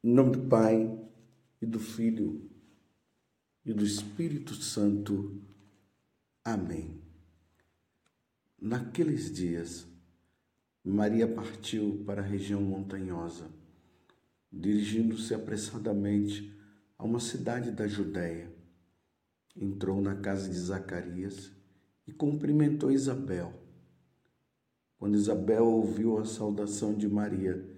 Em nome do Pai e do Filho e do Espírito Santo. Amém. Naqueles dias, Maria partiu para a região montanhosa, dirigindo-se apressadamente a uma cidade da Judéia. Entrou na casa de Zacarias e cumprimentou Isabel. Quando Isabel ouviu a saudação de Maria,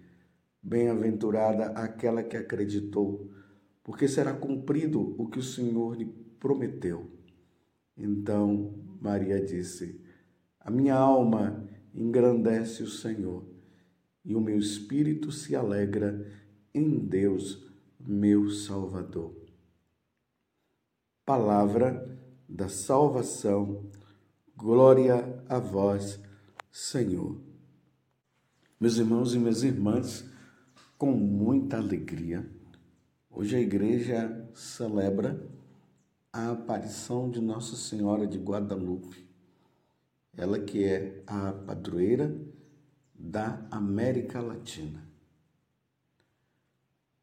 Bem-aventurada aquela que acreditou, porque será cumprido o que o Senhor lhe prometeu. Então Maria disse: A minha alma engrandece o Senhor, e o meu espírito se alegra em Deus, meu Salvador. Palavra da salvação. Glória a vós, Senhor. Meus irmãos e minhas irmãs, com muita alegria, hoje a igreja celebra a aparição de Nossa Senhora de Guadalupe. Ela que é a padroeira da América Latina.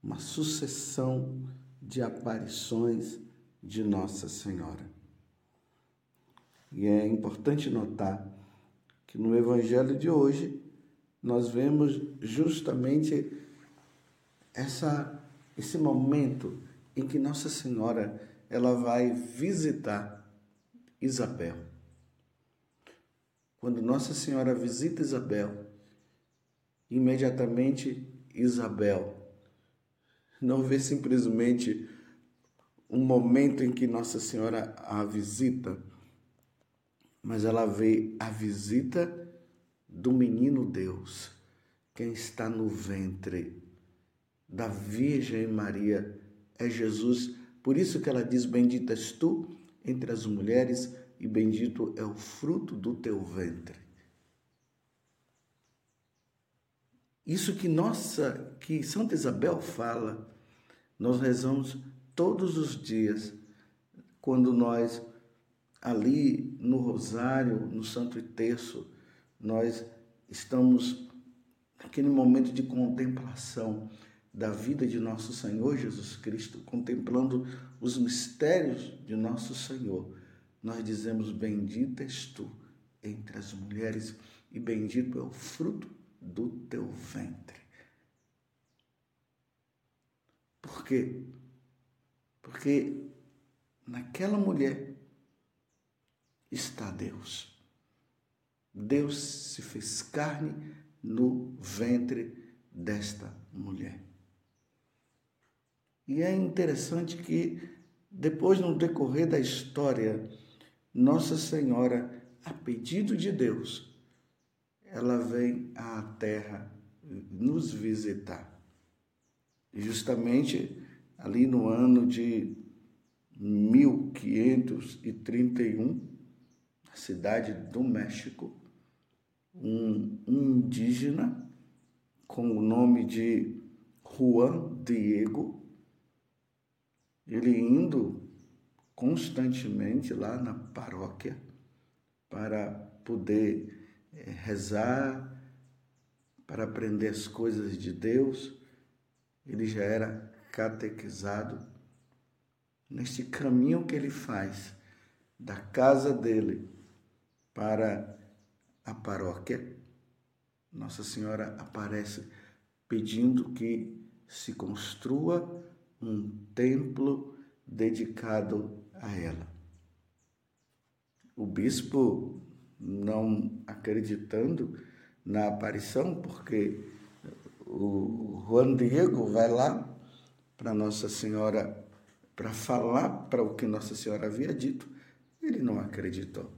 Uma sucessão de aparições de Nossa Senhora. E é importante notar que no Evangelho de hoje nós vemos justamente essa, esse momento em que Nossa Senhora ela vai visitar Isabel. Quando Nossa Senhora visita Isabel, imediatamente Isabel não vê simplesmente um momento em que Nossa Senhora a visita, mas ela vê a visita do menino Deus, quem está no ventre da Virgem Maria é Jesus. Por isso que ela diz: Bendita és tu entre as mulheres, e bendito é o fruto do teu ventre. Isso que nossa, que Santa Isabel fala, nós rezamos todos os dias, quando nós ali no rosário, no Santo Terço, nós estamos naquele momento de contemplação da vida de nosso Senhor Jesus Cristo, contemplando os mistérios de nosso Senhor, nós dizemos: Bendita és tu entre as mulheres, e bendito é o fruto do teu ventre. Por quê? Porque naquela mulher está Deus. Deus se fez carne no ventre desta mulher. E é interessante que depois no decorrer da história, Nossa Senhora, a pedido de Deus, ela vem à terra nos visitar. Justamente ali no ano de 1531, na cidade do México, um indígena com o nome de Juan Diego, ele indo constantemente lá na paróquia para poder é, rezar, para aprender as coisas de Deus, ele já era catequizado neste caminho que ele faz da casa dele para a paróquia, Nossa Senhora aparece pedindo que se construa um templo dedicado a ela. O bispo, não acreditando na aparição, porque o Juan Diego vai lá para Nossa Senhora para falar para o que Nossa Senhora havia dito, ele não acreditou.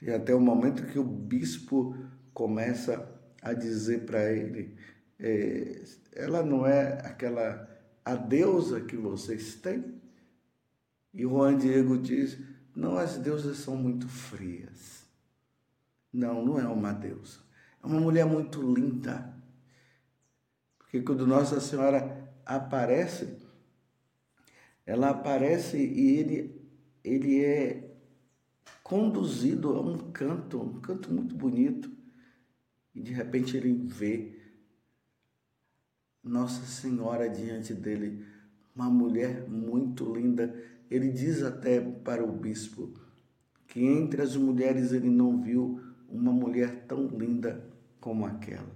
E até o momento que o bispo começa a dizer para ele é, ela não é aquela a deusa que vocês têm? E Juan Diego diz: não, as deusas são muito frias. Não, não é uma deusa. É uma mulher muito linda. Porque quando Nossa Senhora aparece, ela aparece e ele, ele é conduzido a um canto, um canto muito bonito. E de repente ele vê Nossa Senhora diante dele, uma mulher muito linda. Ele diz até para o bispo que entre as mulheres ele não viu uma mulher tão linda como aquela.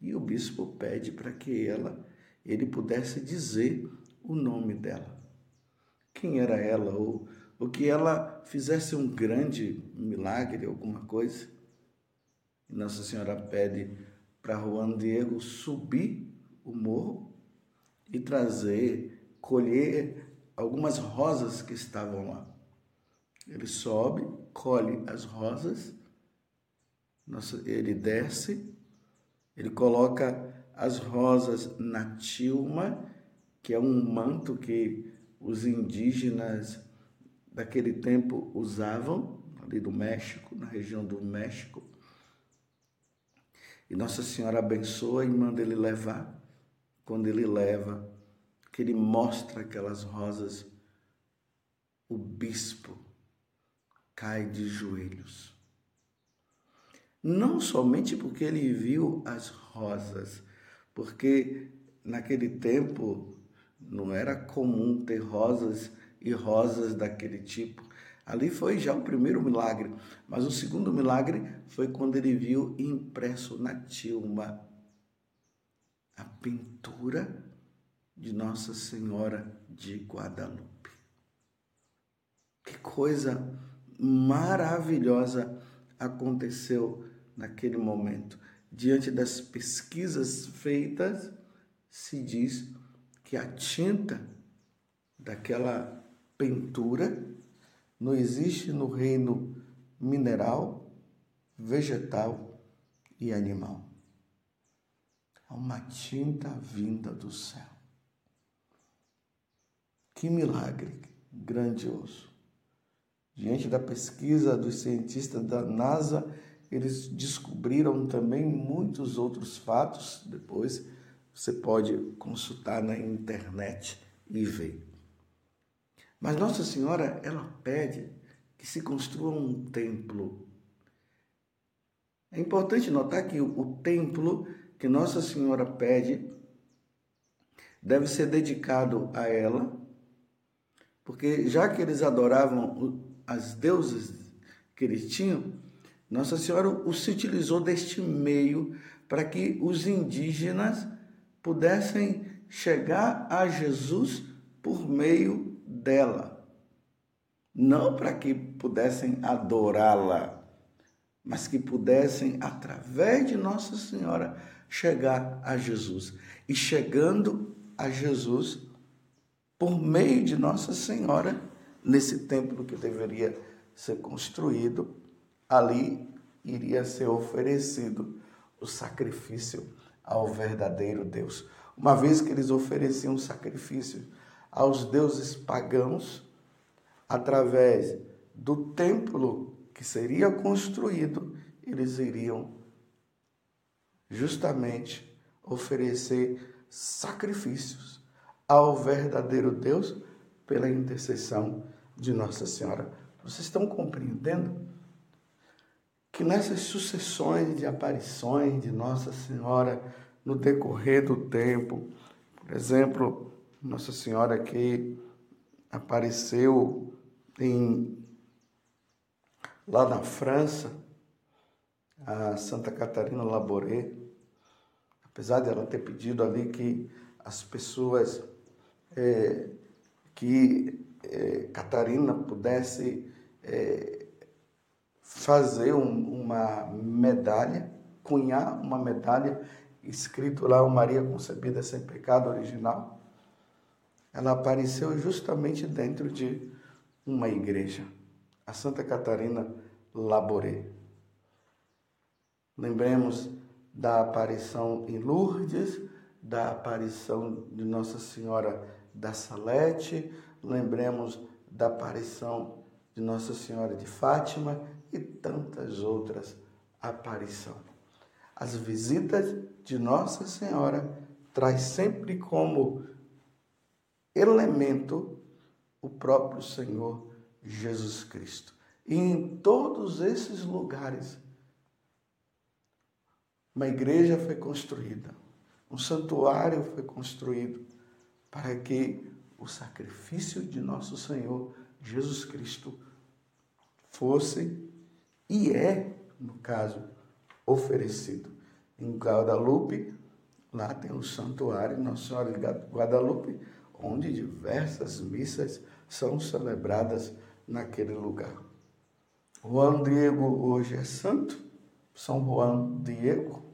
E o bispo pede para que ela, ele pudesse dizer o nome dela. Quem era ela ou, ou que ela fizesse um grande milagre, alguma coisa. Nossa Senhora pede para Juan Diego subir o morro e trazer, colher algumas rosas que estavam lá. Ele sobe, colhe as rosas, ele desce, ele coloca as rosas na tilma, que é um manto que os indígenas daquele tempo usavam, ali do México, na região do México. E Nossa Senhora abençoa e manda ele levar. Quando ele leva, que ele mostra aquelas rosas, o bispo cai de joelhos. Não somente porque ele viu as rosas, porque naquele tempo não era comum ter rosas e rosas daquele tipo. Ali foi já o primeiro milagre, mas o segundo milagre foi quando ele viu impresso na tilma a pintura de Nossa Senhora de Guadalupe. Que coisa maravilhosa aconteceu naquele momento. Diante das pesquisas feitas, se diz que a tinta daquela pintura não existe no reino mineral, vegetal e animal. Há uma tinta vinda do céu. Que milagre grandioso. Diante da pesquisa dos cientistas da NASA, eles descobriram também muitos outros fatos. Depois você pode consultar na internet e ver. Mas Nossa Senhora, ela pede que se construa um templo. É importante notar que o templo que Nossa Senhora pede deve ser dedicado a ela, porque já que eles adoravam as deusas que eles tinham, Nossa Senhora se utilizou deste meio para que os indígenas pudessem chegar a Jesus por meio dela. Não para que pudessem adorá-la, mas que pudessem, através de Nossa Senhora, chegar a Jesus. E chegando a Jesus, por meio de Nossa Senhora, nesse templo que deveria ser construído, ali iria ser oferecido o sacrifício ao verdadeiro Deus. Uma vez que eles ofereciam sacrifício aos deuses pagãos através do templo que seria construído, eles iriam justamente oferecer sacrifícios ao verdadeiro Deus pela intercessão de Nossa Senhora. Vocês estão compreendendo que nessas sucessões de aparições de Nossa Senhora no decorrer do tempo, por exemplo, nossa Senhora que apareceu em, lá na França, a Santa Catarina Laboré, apesar de ela ter pedido ali que as pessoas, é, que é, Catarina pudesse é, fazer um, uma medalha, cunhar uma medalha escrito lá o Maria concebida sem pecado original, ela apareceu justamente dentro de uma igreja, a Santa Catarina Laboré. Lembremos da aparição em Lourdes, da aparição de Nossa Senhora da Salete, lembremos da aparição de Nossa Senhora de Fátima e tantas outras aparições. As visitas de Nossa Senhora traz sempre como elemento o próprio Senhor Jesus Cristo. E em todos esses lugares, uma igreja foi construída, um santuário foi construído para que o sacrifício de nosso Senhor Jesus Cristo fosse e é, no caso, oferecido. Em Guadalupe, lá tem o santuário Nossa Senhora de Guadalupe, onde diversas missas são celebradas naquele lugar. Juan Diego hoje é santo, São Juan Diego,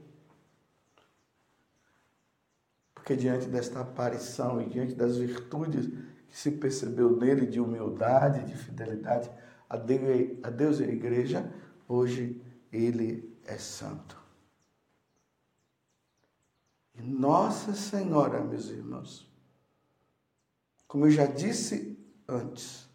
porque diante desta aparição e diante das virtudes que se percebeu nele de humildade, de fidelidade a Deus e a igreja, hoje ele é santo. Nossa Senhora, meus irmãos, como eu já disse antes,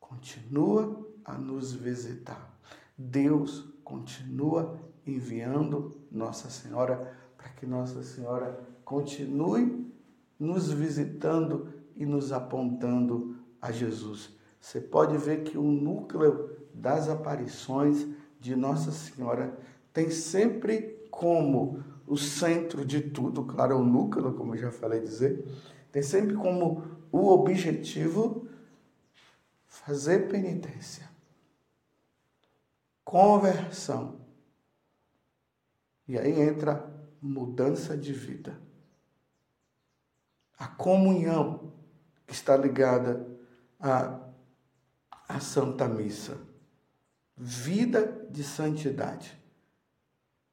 continua a nos visitar. Deus continua enviando Nossa Senhora para que Nossa Senhora continue nos visitando e nos apontando a Jesus. Você pode ver que o núcleo das aparições de Nossa Senhora tem sempre como o centro de tudo, claro, o núcleo, como eu já falei dizer, tem sempre como o objetivo fazer penitência, conversão. E aí entra mudança de vida a comunhão que está ligada à, à Santa Missa. Vida de santidade.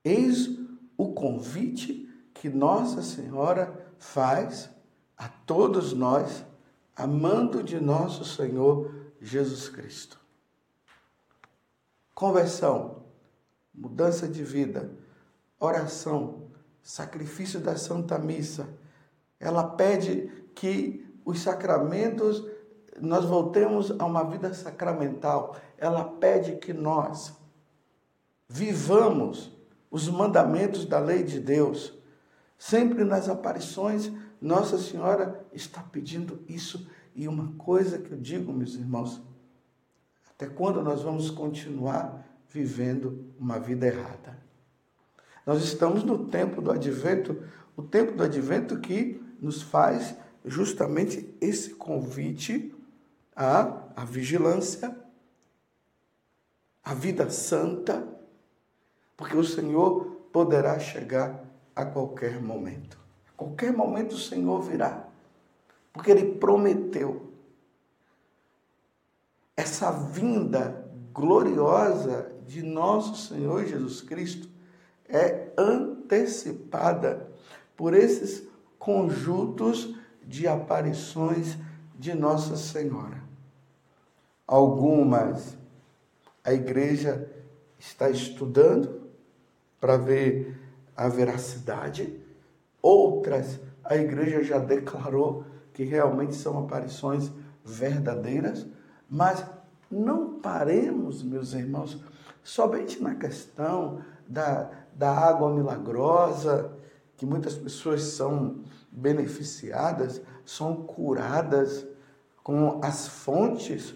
Eis o convite que Nossa Senhora faz a todos nós, amando de nosso Senhor Jesus Cristo. Conversão, mudança de vida, oração, sacrifício da Santa Missa ela pede que os sacramentos, nós voltemos a uma vida sacramental. Ela pede que nós vivamos os mandamentos da lei de Deus. Sempre nas aparições, Nossa Senhora está pedindo isso. E uma coisa que eu digo, meus irmãos, até quando nós vamos continuar vivendo uma vida errada? Nós estamos no tempo do advento, o tempo do advento que nos faz justamente esse convite à, à vigilância, à vida santa, porque o Senhor poderá chegar a qualquer momento. Qualquer momento o Senhor virá, porque Ele prometeu. Essa vinda gloriosa de nosso Senhor Jesus Cristo é antecipada por esses conjuntos de aparições de Nossa Senhora. Algumas a igreja está estudando para ver a veracidade, outras a igreja já declarou que realmente são aparições verdadeiras, mas não paremos, meus irmãos, somente na questão da, da água milagrosa, que muitas pessoas são beneficiadas, são curadas com as fontes.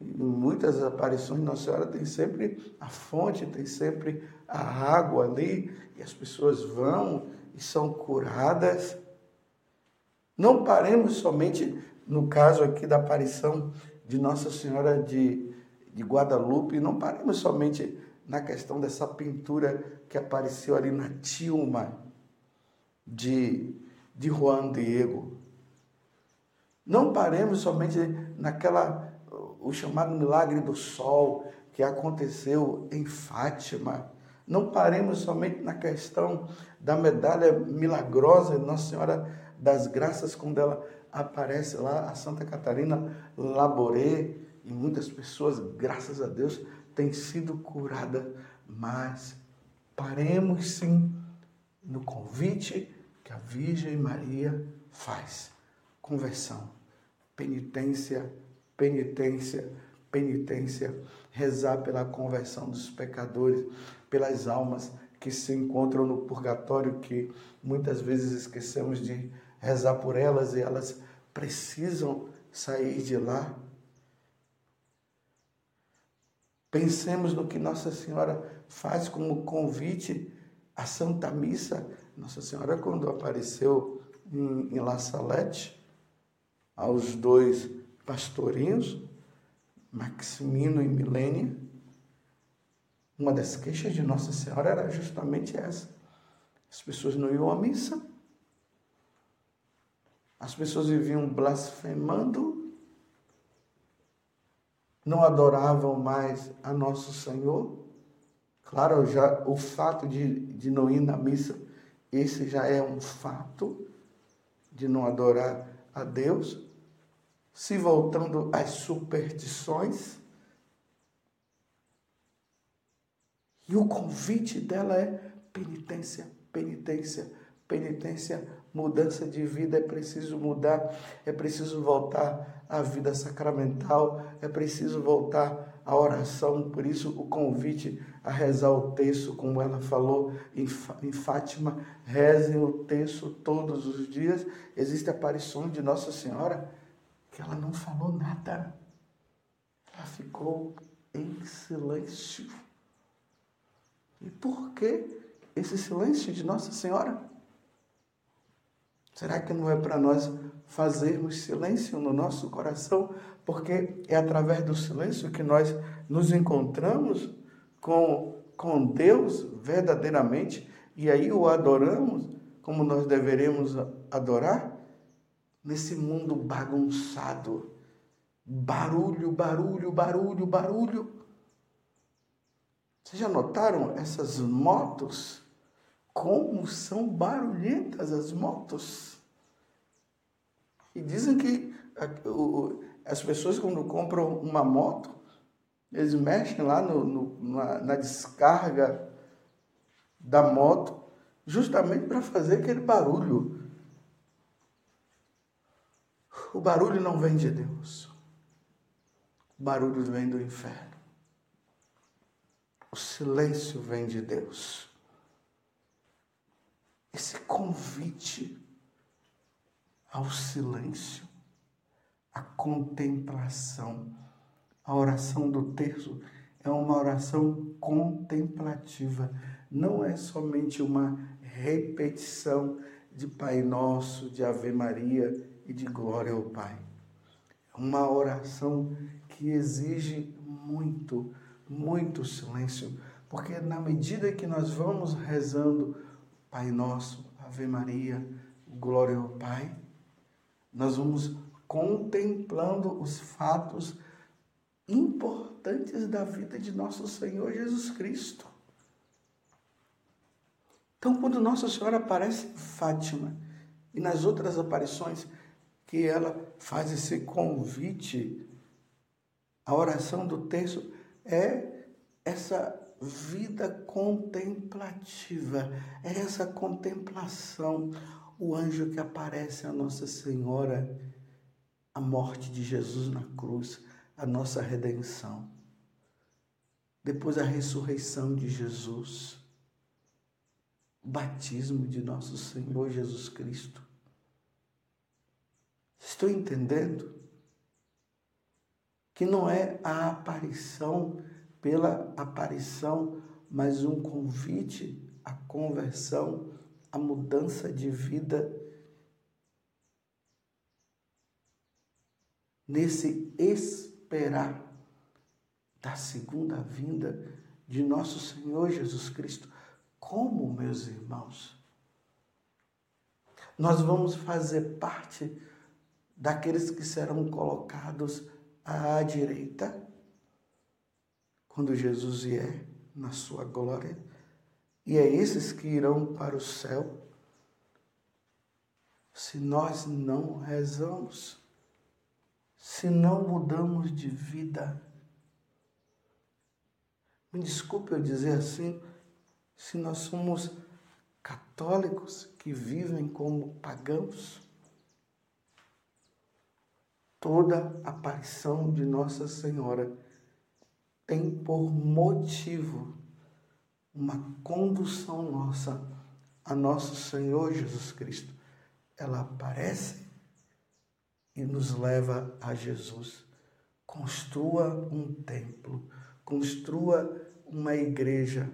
Em muitas aparições, Nossa Senhora tem sempre a fonte, tem sempre a água ali, e as pessoas vão e são curadas. Não paremos somente no caso aqui da aparição de Nossa Senhora de, de Guadalupe, não paremos somente na questão dessa pintura que apareceu ali na Tilma, de, de Juan Diego. Não paremos somente naquela, o chamado milagre do sol que aconteceu em Fátima. Não paremos somente na questão da medalha milagrosa de Nossa Senhora das Graças, quando ela aparece lá, a Santa Catarina Laboré, e muitas pessoas, graças a Deus, têm sido curadas, mas paremos sim no convite que a Virgem Maria faz. Conversão, penitência, penitência, penitência, rezar pela conversão dos pecadores, pelas almas que se encontram no purgatório, que muitas vezes esquecemos de rezar por elas e elas precisam sair de lá. Pensemos no que Nossa Senhora faz como convite à Santa Missa. Nossa Senhora, quando apareceu em, La Salette, aos dois pastorinhos, Maximino e Milênia, uma das queixas de Nossa Senhora era justamente essa. As pessoas não iam à missa, as pessoas viviam blasfemando, não adoravam mais a Nosso Senhor. Claro, já o fato de, de não ir na missa, esse já é um fato de não adorar a Deus. Se voltando às superstições, e o convite dela é penitência, penitência, penitência, mudança de vida, é preciso mudar, é preciso voltar à vida sacramental, é preciso voltar à oração, por isso o convite a rezar o texto, como ela falou em, Fátima, rezem o texto todos os dias. Existe aparição de Nossa Senhora que ela não falou nada, ela ficou em silêncio. E por que esse silêncio de Nossa Senhora? Será que não é para nós fazermos silêncio no nosso coração? Porque é através do silêncio que nós nos encontramos com, com Deus verdadeiramente e aí o adoramos como nós deveremos adorar nesse mundo bagunçado. Barulho, barulho, barulho, barulho. Vocês já notaram essas motos? Como são barulhentas as motos? E dizem que as pessoas, quando compram uma moto, eles mexem lá no, no, na, na descarga da moto, justamente para fazer aquele barulho. O barulho não vem de Deus. O barulho vem do inferno. O silêncio vem de Deus. Esse convite ao silêncio, à contemplação. A oração do terço é uma oração contemplativa, não é somente uma repetição de Pai Nosso, de Ave Maria e de Glória ao Pai. É uma oração que exige muito, muito silêncio, porque na medida que nós vamos rezando Pai Nosso, Ave Maria, Glória ao Pai, nós vamos contemplando os fatos importantes da vida de nosso Senhor Jesus Cristo. Então, quando Nossa Senhora aparece em Fátima e nas outras aparições que ela faz esse convite, a oração do texto é essa vida contemplativa, é essa contemplação, o anjo que aparece a Nossa Senhora, a morte de Jesus na cruz, a nossa redenção. Depois a ressurreição de Jesus, o batismo de nosso Senhor Jesus Cristo. Estou entendendo que não é a aparição pela aparição, mas um convite à conversão a mudança de vida nesse esperar da segunda vinda de nosso Senhor Jesus Cristo. Como, meus irmãos? Nós vamos fazer parte daqueles que serão colocados à direita quando Jesus vier na sua glória e é esses que irão para o céu. Se nós não rezamos, se não mudamos de vida. Me desculpe eu dizer assim, se nós somos católicos que vivem como pagãos, toda aparição de Nossa Senhora tem por motivo uma condução nossa a nosso Senhor Jesus Cristo. Ela aparece e nos leva a Jesus. Construa um templo, construa uma igreja,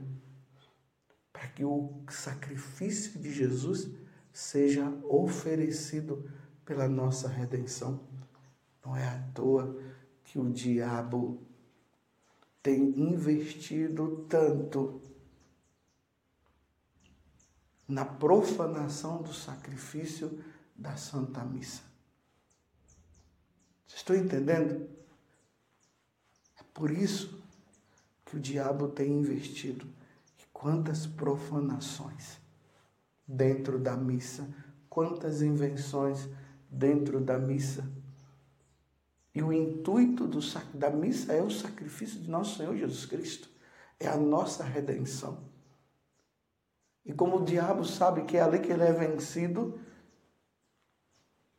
para que o sacrifício de Jesus seja oferecido pela nossa redenção. Não é à toa que o diabo tem investido tanto na profanação do sacrifício da Santa Missa. Vocês estão entendendo? É por isso que o diabo tem investido. E quantas profanações dentro da missa, quantas invenções dentro da missa. E o intuito do, da missa é o sacrifício de nosso Senhor Jesus Cristo, é a nossa redenção. E como o diabo sabe que é ali que ele é vencido,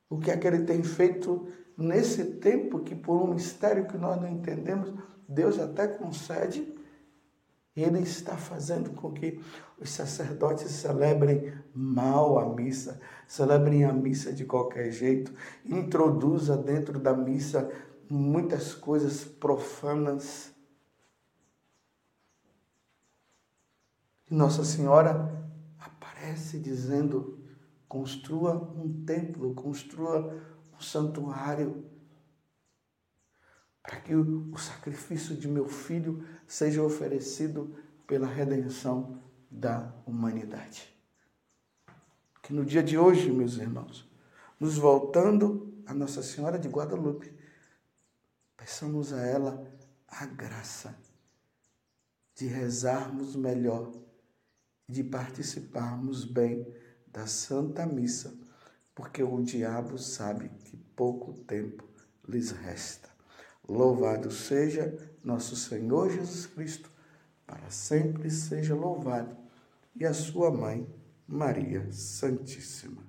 o que é que ele tem feito nesse tempo que por um mistério que nós não entendemos, Deus até concede, ele está fazendo com que os sacerdotes celebrem mal a missa, celebrem a missa de qualquer jeito, introduza dentro da missa muitas coisas profanas. Nossa Senhora aparece dizendo: construa um templo, construa um santuário, para que o sacrifício de meu filho seja oferecido pela redenção da humanidade. Que no dia de hoje, meus irmãos, nos voltando a Nossa Senhora de Guadalupe, peçamos a ela a graça de rezarmos melhor de participarmos bem da Santa Missa, porque o diabo sabe que pouco tempo lhes resta. Louvado seja nosso Senhor Jesus Cristo, para sempre seja louvado, e a sua mãe, Maria Santíssima.